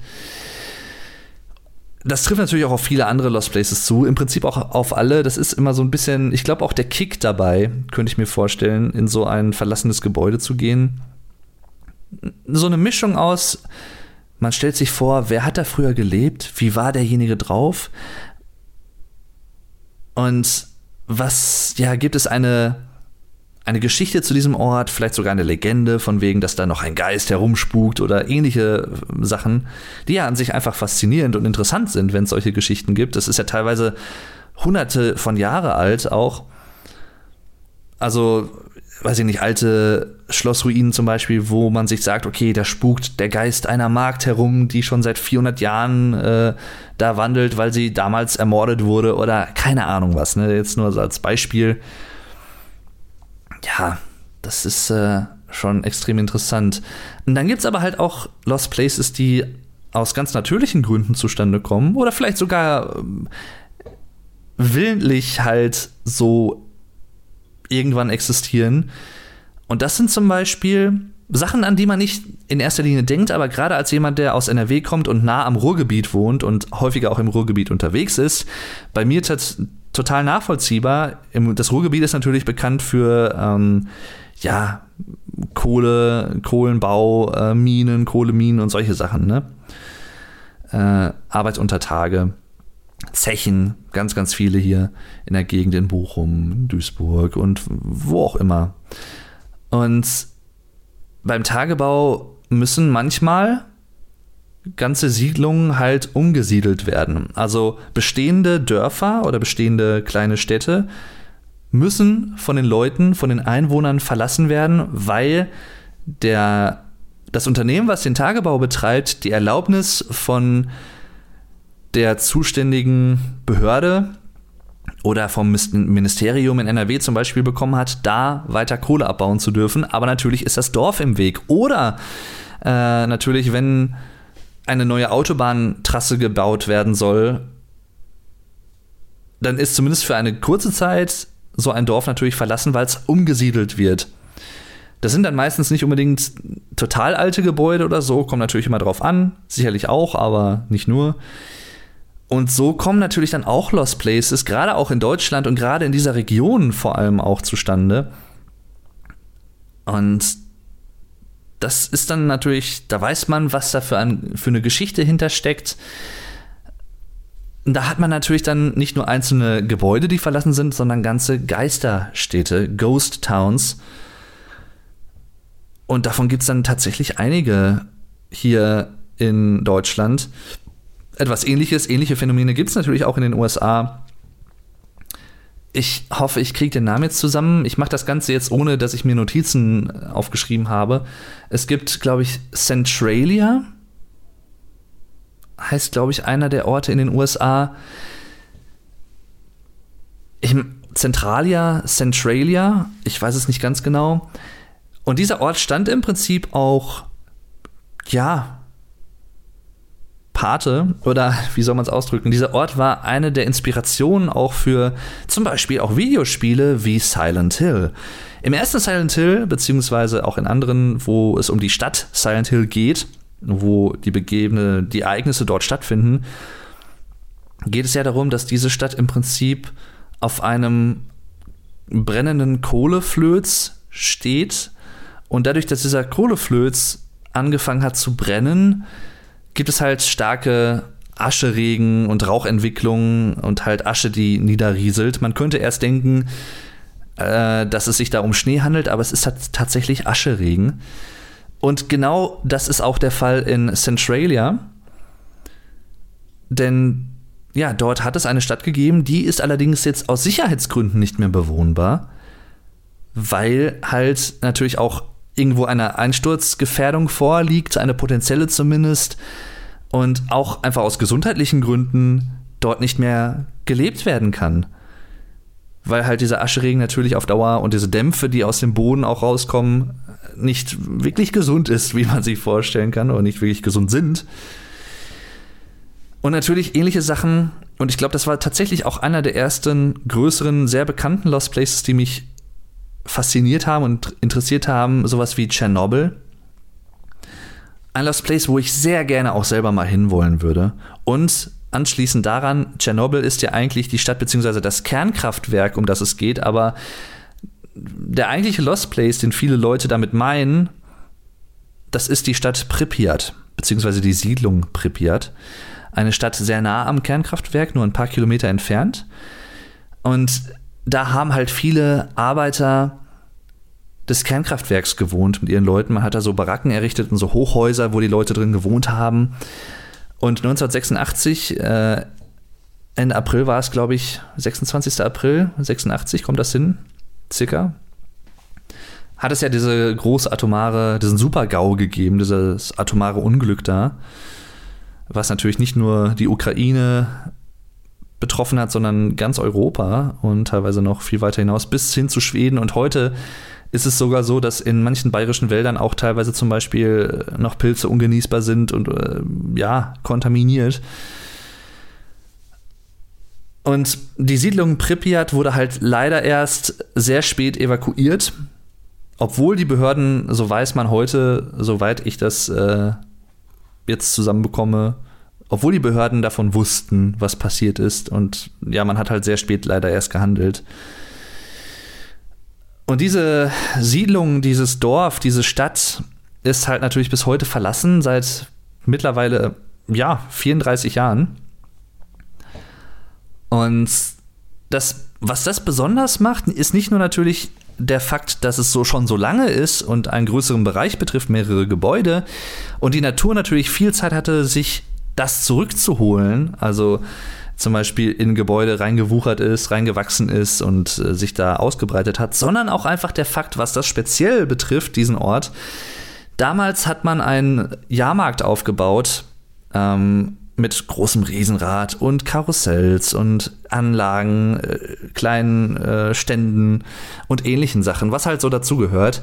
Das trifft natürlich auch auf viele andere Lost Places zu, im Prinzip auch auf alle. Das ist immer so ein bisschen, ich glaube auch der Kick dabei, könnte ich mir vorstellen, in so ein verlassenes Gebäude zu gehen. So eine Mischung aus man stellt sich vor, wer hat da früher gelebt? Wie war derjenige drauf? Und was, ja, gibt es eine, eine Geschichte zu diesem Ort, vielleicht sogar eine Legende von wegen, dass da noch ein Geist herumspukt oder ähnliche äh, Sachen, die ja an sich einfach faszinierend und interessant sind, wenn es solche Geschichten gibt. Das ist ja teilweise hunderte von Jahre alt auch. Also weiß ich nicht, alte Schlossruinen zum Beispiel, wo man sich sagt, okay, da spukt der Geist einer Magd herum, die schon seit 400 Jahren äh, da wandelt, weil sie damals ermordet wurde oder keine Ahnung was, ne? Jetzt nur als Beispiel. Ja, das ist äh, schon extrem interessant. Und dann gibt es aber halt auch Lost Places, die aus ganz natürlichen Gründen zustande kommen oder vielleicht sogar äh, willentlich halt so irgendwann existieren. Und das sind zum Beispiel Sachen, an die man nicht in erster Linie denkt, aber gerade als jemand, der aus NRW kommt und nah am Ruhrgebiet wohnt und häufiger auch im Ruhrgebiet unterwegs ist, bei mir total nachvollziehbar. Das Ruhrgebiet ist natürlich bekannt für ähm, ja, Kohle, Kohlenbau, äh, Minen, Kohleminen und solche Sachen, ne? Äh, Arbeitsuntertage. Zechen, ganz, ganz viele hier in der Gegend in Bochum, Duisburg und wo auch immer. Und beim Tagebau müssen manchmal ganze Siedlungen halt umgesiedelt werden. Also bestehende Dörfer oder bestehende kleine Städte müssen von den Leuten, von den Einwohnern verlassen werden, weil der, das Unternehmen, was den Tagebau betreibt, die Erlaubnis von der zuständigen Behörde oder vom Ministerium in NRW zum Beispiel bekommen hat, da weiter Kohle abbauen zu dürfen. Aber natürlich ist das Dorf im Weg. Oder äh, natürlich, wenn eine neue Autobahntrasse gebaut werden soll, dann ist zumindest für eine kurze Zeit so ein Dorf natürlich verlassen, weil es umgesiedelt wird. Das sind dann meistens nicht unbedingt total alte Gebäude oder so, kommt natürlich immer drauf an, sicherlich auch, aber nicht nur. Und so kommen natürlich dann auch Lost Places, gerade auch in Deutschland und gerade in dieser Region vor allem auch zustande. Und das ist dann natürlich, da weiß man, was da für, ein, für eine Geschichte hintersteckt. Da hat man natürlich dann nicht nur einzelne Gebäude, die verlassen sind, sondern ganze Geisterstädte, Ghost Towns. Und davon gibt es dann tatsächlich einige hier in Deutschland etwas ähnliches, ähnliche Phänomene gibt es natürlich auch in den USA. Ich hoffe, ich kriege den Namen jetzt zusammen. Ich mache das Ganze jetzt ohne, dass ich mir Notizen aufgeschrieben habe. Es gibt, glaube ich, Centralia. Heißt, glaube ich, einer der Orte in den USA. Ich, Centralia, Centralia, ich weiß es nicht ganz genau. Und dieser Ort stand im Prinzip auch, ja, Pate oder wie soll man es ausdrücken? Dieser Ort war eine der Inspirationen auch für zum Beispiel auch Videospiele wie Silent Hill. Im ersten Silent Hill, beziehungsweise auch in anderen, wo es um die Stadt Silent Hill geht, wo die begebene, die Ereignisse dort stattfinden, geht es ja darum, dass diese Stadt im Prinzip auf einem brennenden Kohleflöz steht und dadurch, dass dieser Kohleflöz angefangen hat zu brennen, gibt es halt starke Ascheregen und Rauchentwicklungen und halt Asche, die niederrieselt. Man könnte erst denken, äh, dass es sich da um Schnee handelt, aber es ist tatsächlich Ascheregen. Und genau das ist auch der Fall in Centralia. Denn ja, dort hat es eine Stadt gegeben, die ist allerdings jetzt aus Sicherheitsgründen nicht mehr bewohnbar, weil halt natürlich auch irgendwo eine Einsturzgefährdung vorliegt, eine potenzielle zumindest, und auch einfach aus gesundheitlichen Gründen dort nicht mehr gelebt werden kann. Weil halt dieser Ascheregen natürlich auf Dauer und diese Dämpfe, die aus dem Boden auch rauskommen, nicht wirklich gesund ist, wie man sich vorstellen kann, oder nicht wirklich gesund sind. Und natürlich ähnliche Sachen, und ich glaube, das war tatsächlich auch einer der ersten größeren, sehr bekannten Lost Places, die mich fasziniert haben und interessiert haben, sowas wie Tschernobyl. Ein Lost Place, wo ich sehr gerne auch selber mal hinwollen würde. Und anschließend daran, Tschernobyl ist ja eigentlich die Stadt bzw. das Kernkraftwerk, um das es geht, aber der eigentliche Lost Place, den viele Leute damit meinen, das ist die Stadt Pripyat, beziehungsweise die Siedlung Pripyat. Eine Stadt sehr nah am Kernkraftwerk, nur ein paar Kilometer entfernt. Und da haben halt viele Arbeiter des Kernkraftwerks gewohnt mit ihren Leuten. Man hat da so Baracken errichtet und so Hochhäuser, wo die Leute drin gewohnt haben. Und 1986, äh, Ende April war es, glaube ich, 26. April 86, kommt das hin? Circa. Hat es ja diese große atomare, diesen Super-GAU gegeben, dieses atomare Unglück da. Was natürlich nicht nur die Ukraine betroffen hat, sondern ganz Europa und teilweise noch viel weiter hinaus bis hin zu Schweden. Und heute ist es sogar so, dass in manchen bayerischen Wäldern auch teilweise zum Beispiel noch Pilze ungenießbar sind und äh, ja, kontaminiert. Und die Siedlung Pripyat wurde halt leider erst sehr spät evakuiert, obwohl die Behörden, so weiß man heute, soweit ich das äh, jetzt zusammenbekomme, obwohl die Behörden davon wussten, was passiert ist. Und ja, man hat halt sehr spät leider erst gehandelt. Und diese Siedlung, dieses Dorf, diese Stadt ist halt natürlich bis heute verlassen, seit mittlerweile, ja, 34 Jahren. Und das, was das besonders macht, ist nicht nur natürlich der Fakt, dass es so schon so lange ist und einen größeren Bereich betrifft, mehrere Gebäude, und die Natur natürlich viel Zeit hatte, sich das zurückzuholen, also zum Beispiel in Gebäude reingewuchert ist, reingewachsen ist und äh, sich da ausgebreitet hat, sondern auch einfach der Fakt, was das speziell betrifft, diesen Ort. Damals hat man einen Jahrmarkt aufgebaut ähm, mit großem Riesenrad und Karussells und Anlagen, äh, kleinen äh, Ständen und ähnlichen Sachen, was halt so dazugehört.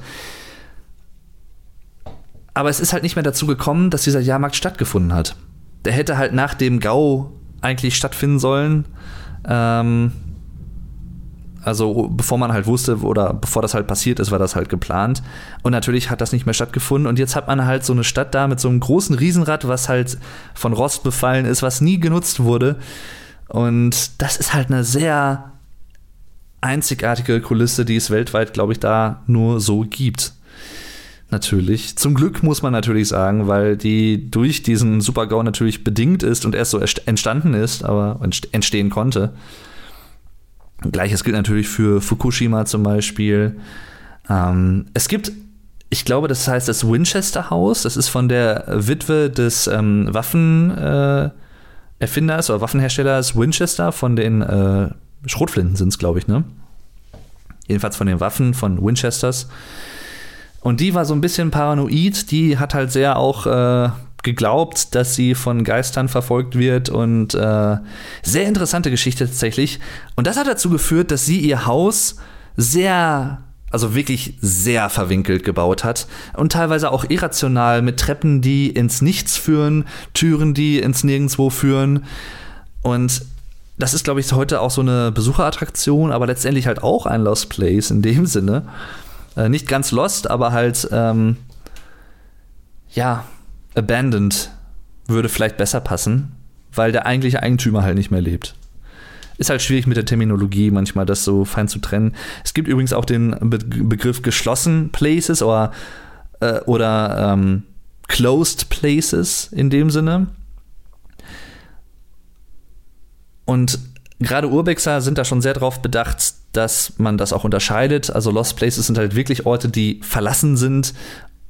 Aber es ist halt nicht mehr dazu gekommen, dass dieser Jahrmarkt stattgefunden hat der hätte halt nach dem GAU eigentlich stattfinden sollen. Ähm, also bevor man halt wusste oder bevor das halt passiert ist, war das halt geplant. Und natürlich hat das nicht mehr stattgefunden. Und jetzt hat man halt so eine Stadt da mit so einem großen Riesenrad, was halt von Rost befallen ist, was nie genutzt wurde. Und das ist halt eine sehr einzigartige Kulisse, die es weltweit, glaube ich, da nur so gibt natürlich. Zum Glück muss man natürlich sagen, weil die durch diesen Super-GAU natürlich bedingt ist und erst so entstanden ist, aber entstehen konnte. Gleiches gilt natürlich für Fukushima zum Beispiel. Ähm, es gibt, ich glaube, das heißt das Winchester Haus. Das ist von der Witwe des ähm, Waffenerfinders äh, oder Waffenherstellers Winchester von den äh, Schrotflinten sind es, glaube ich, ne? Jedenfalls von den Waffen von Winchesters. Und die war so ein bisschen paranoid, die hat halt sehr auch äh, geglaubt, dass sie von Geistern verfolgt wird und äh, sehr interessante Geschichte tatsächlich. Und das hat dazu geführt, dass sie ihr Haus sehr also wirklich sehr verwinkelt gebaut hat und teilweise auch irrational mit Treppen, die ins Nichts führen, Türen, die ins Nirgendwo führen. Und das ist, glaube ich, heute auch so eine Besucherattraktion, aber letztendlich halt auch ein Lost Place in dem Sinne. Äh, nicht ganz lost, aber halt, ähm, ja, abandoned würde vielleicht besser passen, weil der eigentliche Eigentümer halt nicht mehr lebt. Ist halt schwierig mit der Terminologie manchmal, das so fein zu trennen. Es gibt übrigens auch den Be Begriff geschlossen Places oder, äh, oder ähm, Closed Places in dem Sinne. Und gerade Urbexer sind da schon sehr darauf bedacht, dass man das auch unterscheidet. Also Lost Places sind halt wirklich Orte, die verlassen sind,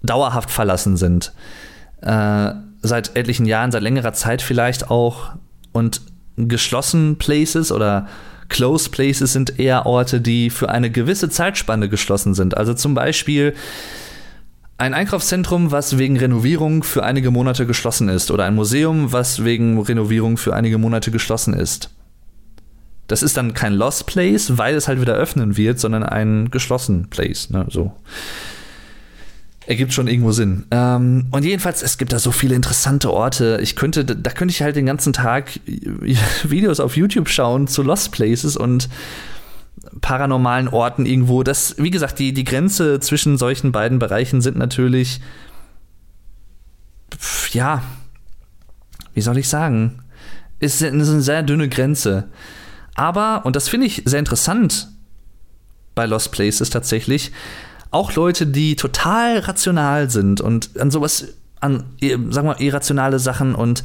dauerhaft verlassen sind. Äh, seit etlichen Jahren, seit längerer Zeit vielleicht auch. Und geschlossen Places oder Closed Places sind eher Orte, die für eine gewisse Zeitspanne geschlossen sind. Also zum Beispiel ein Einkaufszentrum, was wegen Renovierung für einige Monate geschlossen ist. Oder ein Museum, was wegen Renovierung für einige Monate geschlossen ist. Das ist dann kein Lost Place, weil es halt wieder öffnen wird, sondern ein geschlossen Place. Ne? So ergibt schon irgendwo Sinn. Ähm, und jedenfalls, es gibt da so viele interessante Orte. Ich könnte, da könnte ich halt den ganzen Tag Videos auf YouTube schauen zu Lost Places und paranormalen Orten irgendwo. Das, wie gesagt, die, die Grenze zwischen solchen beiden Bereichen sind natürlich, ja, wie soll ich sagen, ist, ist eine sehr dünne Grenze. Aber, und das finde ich sehr interessant bei Lost Places tatsächlich, auch Leute, die total rational sind und an sowas, an, sagen wir, irrationale Sachen und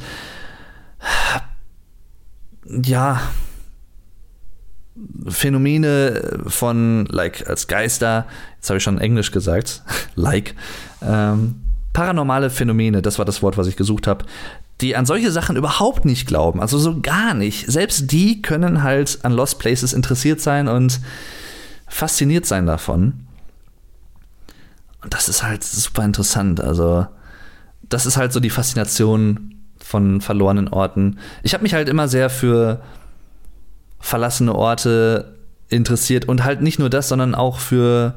ja, Phänomene von, like, als Geister, jetzt habe ich schon Englisch gesagt, like, ähm, paranormale Phänomene, das war das Wort, was ich gesucht habe, die an solche Sachen überhaupt nicht glauben, also so gar nicht. Selbst die können halt an Lost Places interessiert sein und fasziniert sein davon. Und das ist halt super interessant. Also, das ist halt so die Faszination von verlorenen Orten. Ich habe mich halt immer sehr für verlassene Orte interessiert und halt nicht nur das, sondern auch für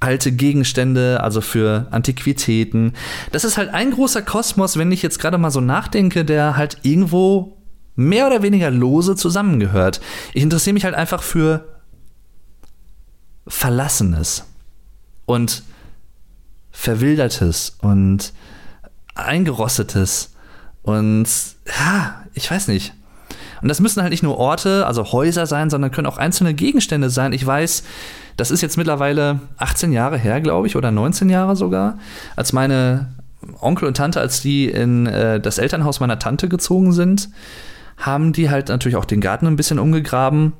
alte Gegenstände, also für Antiquitäten. Das ist halt ein großer Kosmos, wenn ich jetzt gerade mal so nachdenke, der halt irgendwo mehr oder weniger lose zusammengehört. Ich interessiere mich halt einfach für Verlassenes. Und Verwildertes und Eingerostetes. Und ja, ich weiß nicht. Und das müssen halt nicht nur Orte, also Häuser sein, sondern können auch einzelne Gegenstände sein. Ich weiß, das ist jetzt mittlerweile 18 Jahre her, glaube ich, oder 19 Jahre sogar, als meine Onkel und Tante, als die in äh, das Elternhaus meiner Tante gezogen sind, haben die halt natürlich auch den Garten ein bisschen umgegraben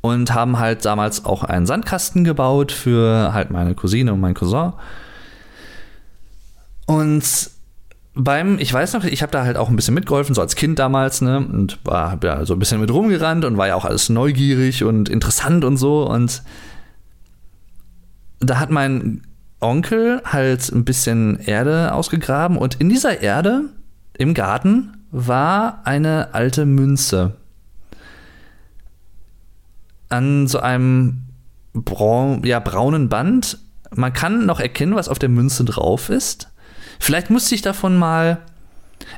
und haben halt damals auch einen Sandkasten gebaut für halt meine Cousine und mein Cousin. Und beim, ich weiß noch, ich habe da halt auch ein bisschen mitgeholfen, so als Kind damals, ne, und war ja so ein bisschen mit rumgerannt und war ja auch alles neugierig und interessant und so. Und da hat mein Onkel halt ein bisschen Erde ausgegraben und in dieser Erde im Garten war eine alte Münze an so einem braun, ja, braunen Band. Man kann noch erkennen, was auf der Münze drauf ist. Vielleicht müsste ich davon mal.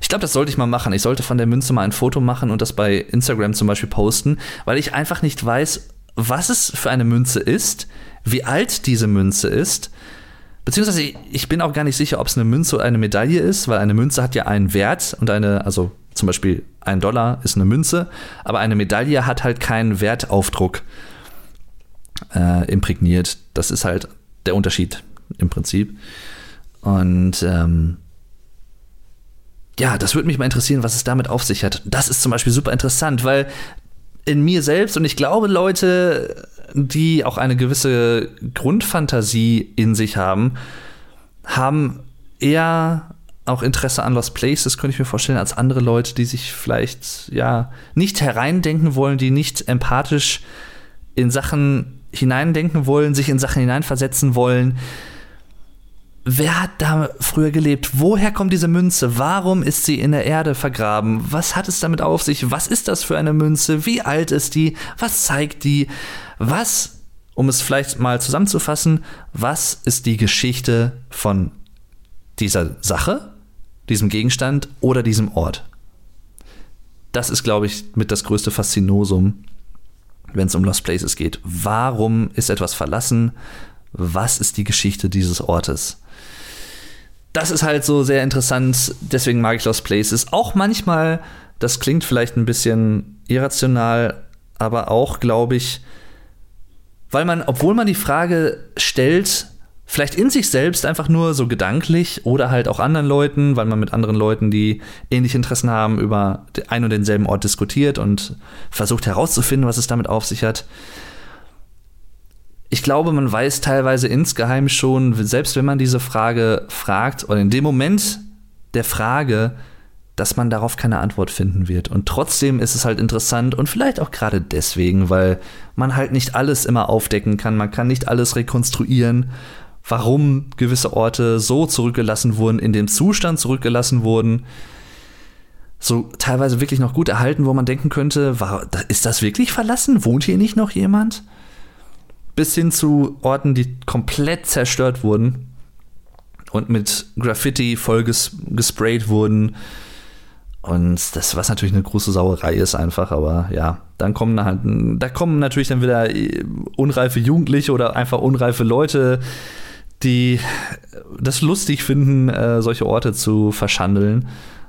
Ich glaube, das sollte ich mal machen. Ich sollte von der Münze mal ein Foto machen und das bei Instagram zum Beispiel posten, weil ich einfach nicht weiß, was es für eine Münze ist, wie alt diese Münze ist. Beziehungsweise ich bin auch gar nicht sicher, ob es eine Münze oder eine Medaille ist, weil eine Münze hat ja einen Wert und eine, also zum Beispiel ein Dollar ist eine Münze, aber eine Medaille hat halt keinen Wertaufdruck äh, imprägniert. Das ist halt der Unterschied im Prinzip. Und ähm, ja, das würde mich mal interessieren, was es damit auf sich hat. Das ist zum Beispiel super interessant, weil in mir selbst und ich glaube, Leute, die auch eine gewisse Grundfantasie in sich haben, haben eher auch Interesse an Lost Places, könnte ich mir vorstellen, als andere Leute, die sich vielleicht ja nicht hereindenken wollen, die nicht empathisch in Sachen hineindenken wollen, sich in Sachen hineinversetzen wollen. Wer hat da früher gelebt? Woher kommt diese Münze? Warum ist sie in der Erde vergraben? Was hat es damit auf sich? Was ist das für eine Münze? Wie alt ist die? Was zeigt die? Was um es vielleicht mal zusammenzufassen, was ist die Geschichte von dieser Sache, diesem Gegenstand oder diesem Ort? Das ist, glaube ich, mit das größte Faszinosum, wenn es um Lost Places geht. Warum ist etwas verlassen? Was ist die Geschichte dieses Ortes? Das ist halt so sehr interessant, deswegen mag ich Lost Places. Auch manchmal, das klingt vielleicht ein bisschen irrational, aber auch, glaube ich, weil man, obwohl man die Frage stellt, vielleicht in sich selbst einfach nur so gedanklich oder halt auch anderen Leuten, weil man mit anderen Leuten, die ähnliche Interessen haben, über ein und denselben Ort diskutiert und versucht herauszufinden, was es damit auf sich hat. Ich glaube, man weiß teilweise insgeheim schon, selbst wenn man diese Frage fragt, oder in dem Moment der Frage dass man darauf keine Antwort finden wird. Und trotzdem ist es halt interessant und vielleicht auch gerade deswegen, weil man halt nicht alles immer aufdecken kann, man kann nicht alles rekonstruieren, warum gewisse Orte so zurückgelassen wurden, in dem Zustand zurückgelassen wurden, so teilweise wirklich noch gut erhalten, wo man denken könnte, war, ist das wirklich verlassen? Wohnt hier nicht noch jemand? Bis hin zu Orten, die komplett zerstört wurden und mit Graffiti voll ges gesprayt wurden und das, was natürlich eine große Sauerei ist, einfach, aber ja, dann kommen halt, da kommen natürlich dann wieder äh, unreife Jugendliche oder einfach unreife Leute, die das lustig finden, äh, solche Orte zu verschandeln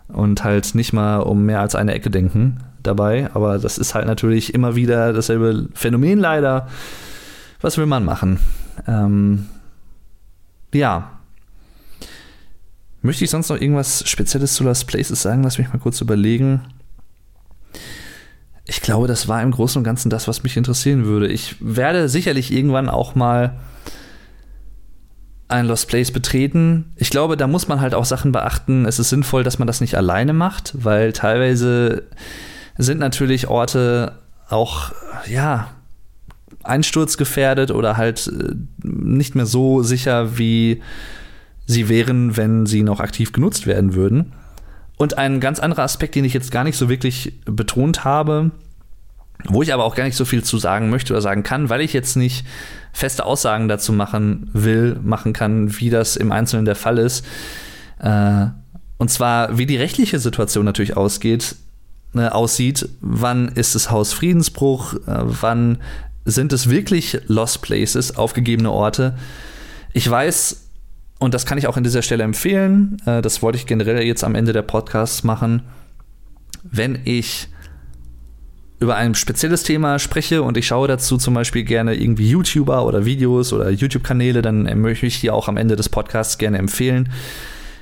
und halt nicht mal um mehr als eine Ecke denken dabei. Aber das ist halt natürlich immer wieder dasselbe Phänomen leider. Was will man machen? Ähm, ja, Möchte ich sonst noch irgendwas Spezielles zu Lost Places sagen? Lass mich mal kurz überlegen. Ich glaube, das war im Großen und Ganzen das, was mich interessieren würde. Ich werde sicherlich irgendwann auch mal ein Lost Place betreten. Ich glaube, da muss man halt auch Sachen beachten. Es ist sinnvoll, dass man das nicht alleine macht, weil teilweise sind natürlich Orte auch, ja, einsturzgefährdet oder halt äh, nicht mehr so sicher wie sie wären, wenn sie noch aktiv genutzt werden würden. Und ein ganz anderer Aspekt, den ich jetzt gar nicht so wirklich betont habe, wo ich aber auch gar nicht so viel zu sagen möchte oder sagen kann, weil ich jetzt nicht feste Aussagen dazu machen will, machen kann, wie das im Einzelnen der Fall ist. Äh, und zwar, wie die rechtliche Situation natürlich ausgeht, äh, aussieht. Wann ist es Hausfriedensbruch? Wann sind es wirklich Lost Places, aufgegebene Orte? Ich weiß, und das kann ich auch an dieser Stelle empfehlen. Äh, das wollte ich generell jetzt am Ende der Podcasts machen. Wenn ich über ein spezielles Thema spreche und ich schaue dazu zum Beispiel gerne irgendwie YouTuber oder Videos oder YouTube-Kanäle, dann möchte ich die auch am Ende des Podcasts gerne empfehlen.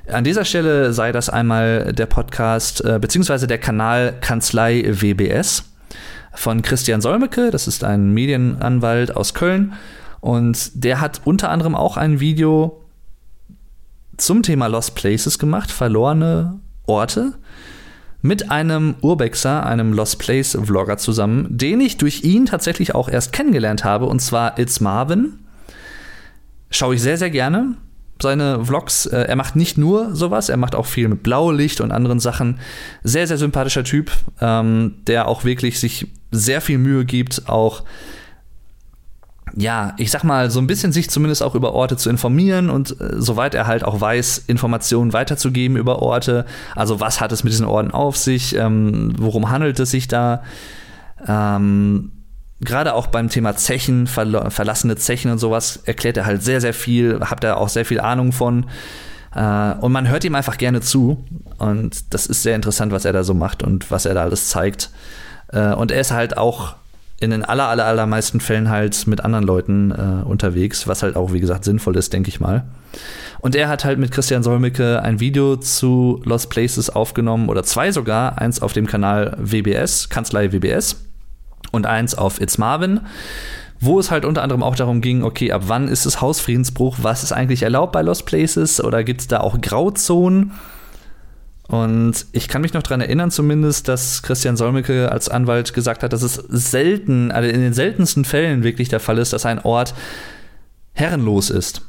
An dieser Stelle sei das einmal der Podcast äh, beziehungsweise der Kanal Kanzlei WBS von Christian Solmecke. Das ist ein Medienanwalt aus Köln und der hat unter anderem auch ein Video zum Thema Lost Places gemacht, verlorene Orte, mit einem Urbexer, einem Lost Place Vlogger zusammen, den ich durch ihn tatsächlich auch erst kennengelernt habe, und zwar It's Marvin. Schaue ich sehr, sehr gerne. Seine Vlogs, äh, er macht nicht nur sowas, er macht auch viel mit Blaulicht und anderen Sachen. Sehr, sehr sympathischer Typ, ähm, der auch wirklich sich sehr viel Mühe gibt, auch ja, ich sag mal, so ein bisschen sich zumindest auch über Orte zu informieren und äh, soweit er halt auch weiß, Informationen weiterzugeben über Orte. Also was hat es mit diesen Orten auf sich? Ähm, worum handelt es sich da? Ähm, Gerade auch beim Thema Zechen, verla verlassene Zechen und sowas, erklärt er halt sehr, sehr viel, habt er auch sehr viel Ahnung von. Äh, und man hört ihm einfach gerne zu. Und das ist sehr interessant, was er da so macht und was er da alles zeigt. Äh, und er ist halt auch in den aller, aller, allermeisten Fällen halt mit anderen Leuten äh, unterwegs, was halt auch, wie gesagt, sinnvoll ist, denke ich mal. Und er hat halt mit Christian Solmecke ein Video zu Lost Places aufgenommen oder zwei sogar, eins auf dem Kanal WBS, Kanzlei WBS und eins auf It's Marvin, wo es halt unter anderem auch darum ging, okay, ab wann ist es Hausfriedensbruch, was ist eigentlich erlaubt bei Lost Places oder gibt es da auch Grauzonen? Und ich kann mich noch daran erinnern, zumindest, dass Christian Solmecke als Anwalt gesagt hat, dass es selten, also in den seltensten Fällen wirklich der Fall ist, dass ein Ort herrenlos ist.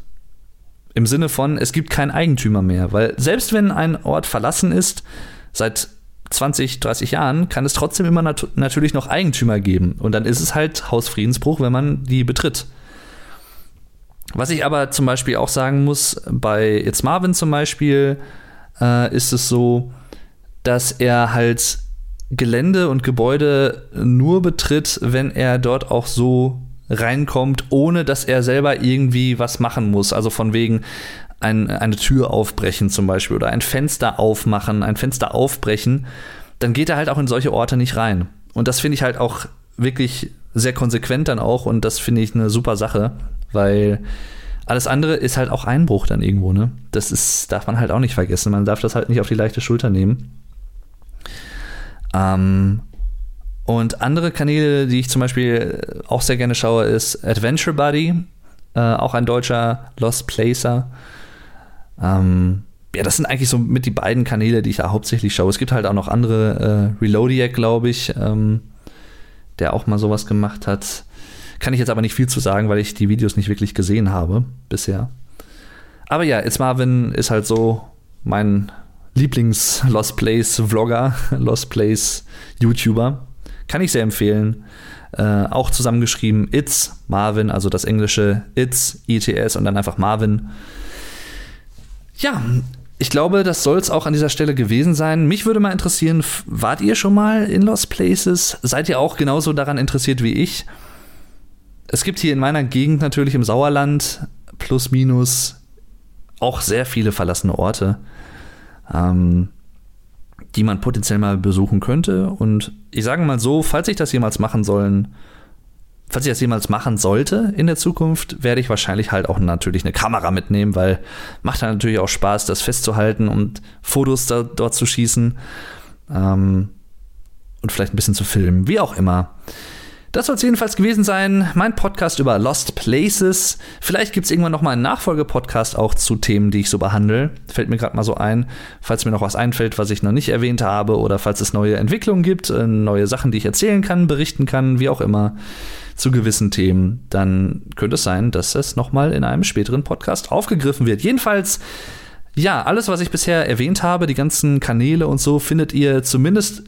Im Sinne von, es gibt keinen Eigentümer mehr. Weil selbst wenn ein Ort verlassen ist, seit 20, 30 Jahren, kann es trotzdem immer nat natürlich noch Eigentümer geben. Und dann ist es halt Hausfriedensbruch, wenn man die betritt. Was ich aber zum Beispiel auch sagen muss, bei It's Marvin zum Beispiel äh, ist es so, dass er halt Gelände und Gebäude nur betritt, wenn er dort auch so reinkommt, ohne dass er selber irgendwie was machen muss. Also von wegen ein, eine Tür aufbrechen zum Beispiel oder ein Fenster aufmachen, ein Fenster aufbrechen, dann geht er halt auch in solche Orte nicht rein. Und das finde ich halt auch wirklich sehr konsequent dann auch und das finde ich eine super Sache, weil alles andere ist halt auch Einbruch dann irgendwo, ne? Das ist, darf man halt auch nicht vergessen. Man darf das halt nicht auf die leichte Schulter nehmen. Ähm, und andere Kanäle, die ich zum Beispiel auch sehr gerne schaue, ist Adventure Buddy, äh, auch ein deutscher Lost Placer. Ähm, ja, das sind eigentlich so mit die beiden Kanäle, die ich da hauptsächlich schaue. Es gibt halt auch noch andere, äh, Reloadiac, glaube ich, ähm, der auch mal sowas gemacht hat. Kann ich jetzt aber nicht viel zu sagen, weil ich die Videos nicht wirklich gesehen habe bisher. Aber ja, It's Marvin ist halt so mein Lieblings-Lost Place-Vlogger, Lost Place-YouTuber. Kann ich sehr empfehlen. Äh, auch zusammengeschrieben It's Marvin, also das englische It's, ITS und dann einfach Marvin. Ja, ich glaube, das soll es auch an dieser Stelle gewesen sein. Mich würde mal interessieren, wart ihr schon mal in Lost Places? Seid ihr auch genauso daran interessiert wie ich? Es gibt hier in meiner Gegend natürlich im Sauerland plus minus auch sehr viele verlassene Orte ähm, die man potenziell mal besuchen könnte. Und ich sage mal so, falls ich das jemals machen sollen, falls ich das jemals machen sollte in der Zukunft, werde ich wahrscheinlich halt auch natürlich eine Kamera mitnehmen, weil macht dann natürlich auch Spaß, das festzuhalten und Fotos da, dort zu schießen ähm, und vielleicht ein bisschen zu filmen, wie auch immer. Das soll es jedenfalls gewesen sein. Mein Podcast über Lost Places. Vielleicht gibt es irgendwann noch mal einen Nachfolgepodcast auch zu Themen, die ich so behandle. Fällt mir gerade mal so ein. Falls mir noch was einfällt, was ich noch nicht erwähnt habe oder falls es neue Entwicklungen gibt, äh, neue Sachen, die ich erzählen kann, berichten kann, wie auch immer zu gewissen Themen, dann könnte es sein, dass es noch mal in einem späteren Podcast aufgegriffen wird. Jedenfalls ja, alles, was ich bisher erwähnt habe, die ganzen Kanäle und so, findet ihr zumindest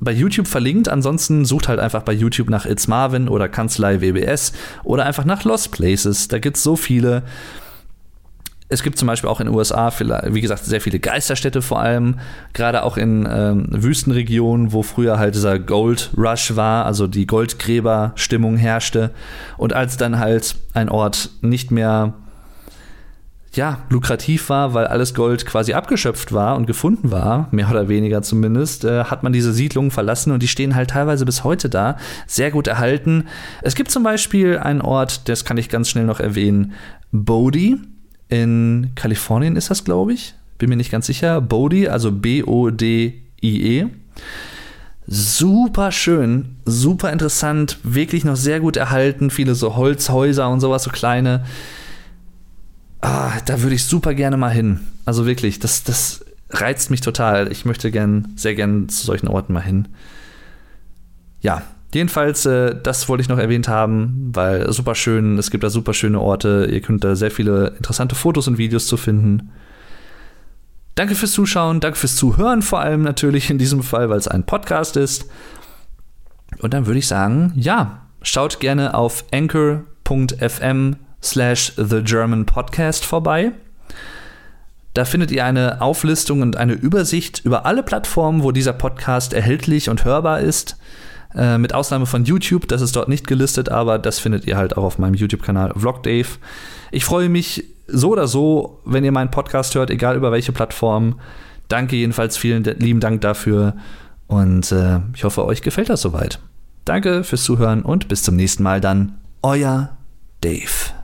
bei YouTube verlinkt. Ansonsten sucht halt einfach bei YouTube nach It's Marvin oder Kanzlei WBS oder einfach nach Lost Places. Da gibt es so viele. Es gibt zum Beispiel auch in den USA, wie gesagt, sehr viele Geisterstädte vor allem, gerade auch in ähm, Wüstenregionen, wo früher halt dieser Gold Rush war, also die Goldgräberstimmung herrschte. Und als dann halt ein Ort nicht mehr ja, lukrativ war, weil alles Gold quasi abgeschöpft war und gefunden war, mehr oder weniger zumindest, äh, hat man diese Siedlungen verlassen und die stehen halt teilweise bis heute da, sehr gut erhalten. Es gibt zum Beispiel einen Ort, das kann ich ganz schnell noch erwähnen, Bodie in Kalifornien ist das, glaube ich, bin mir nicht ganz sicher. Bodie, also B-O-D-I-E. Super schön, super interessant, wirklich noch sehr gut erhalten, viele so Holzhäuser und sowas, so kleine ah, da würde ich super gerne mal hin. Also wirklich, das, das reizt mich total. Ich möchte gern, sehr gern zu solchen Orten mal hin. Ja, jedenfalls, äh, das wollte ich noch erwähnt haben, weil super schön, es gibt da super schöne Orte. Ihr könnt da sehr viele interessante Fotos und Videos zu finden. Danke fürs Zuschauen, danke fürs Zuhören, vor allem natürlich in diesem Fall, weil es ein Podcast ist. Und dann würde ich sagen, ja, schaut gerne auf anchor.fm slash The German Podcast vorbei. Da findet ihr eine Auflistung und eine Übersicht über alle Plattformen, wo dieser Podcast erhältlich und hörbar ist. Äh, mit Ausnahme von YouTube, das ist dort nicht gelistet, aber das findet ihr halt auch auf meinem YouTube-Kanal Vlog Dave. Ich freue mich so oder so, wenn ihr meinen Podcast hört, egal über welche Plattform. Danke jedenfalls, vielen lieben Dank dafür und äh, ich hoffe, euch gefällt das soweit. Danke fürs Zuhören und bis zum nächsten Mal dann. Euer Dave.